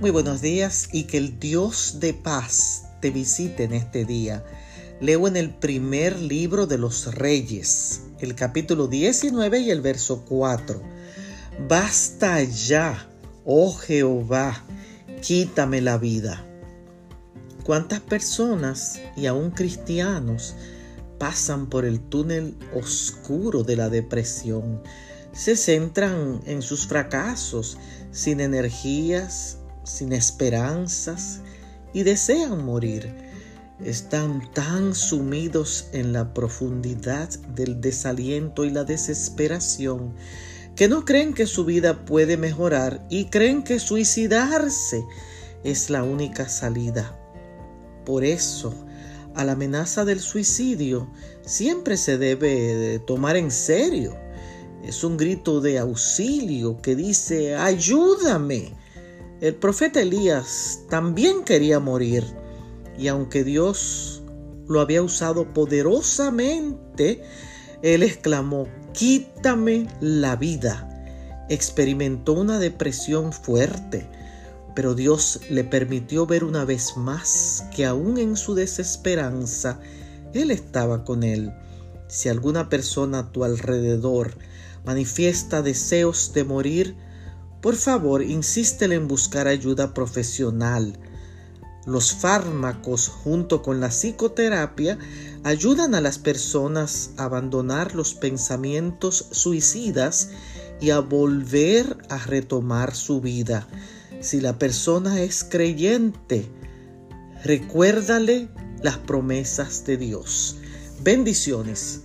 Muy buenos días y que el Dios de paz te visite en este día. Leo en el primer libro de los Reyes, el capítulo 19 y el verso 4. Basta ya, oh Jehová, quítame la vida. ¿Cuántas personas y aún cristianos pasan por el túnel oscuro de la depresión? Se centran en sus fracasos, sin energías, sin esperanzas y desean morir. Están tan sumidos en la profundidad del desaliento y la desesperación que no creen que su vida puede mejorar y creen que suicidarse es la única salida. Por eso, a la amenaza del suicidio siempre se debe tomar en serio. Es un grito de auxilio que dice, ayúdame, el profeta Elías también quería morir y aunque Dios lo había usado poderosamente, él exclamó, quítame la vida. Experimentó una depresión fuerte, pero Dios le permitió ver una vez más que aún en su desesperanza, Él estaba con él. Si alguna persona a tu alrededor manifiesta deseos de morir, por favor, insístele en buscar ayuda profesional. Los fármacos junto con la psicoterapia ayudan a las personas a abandonar los pensamientos suicidas y a volver a retomar su vida. Si la persona es creyente, recuérdale las promesas de Dios. Bendiciones.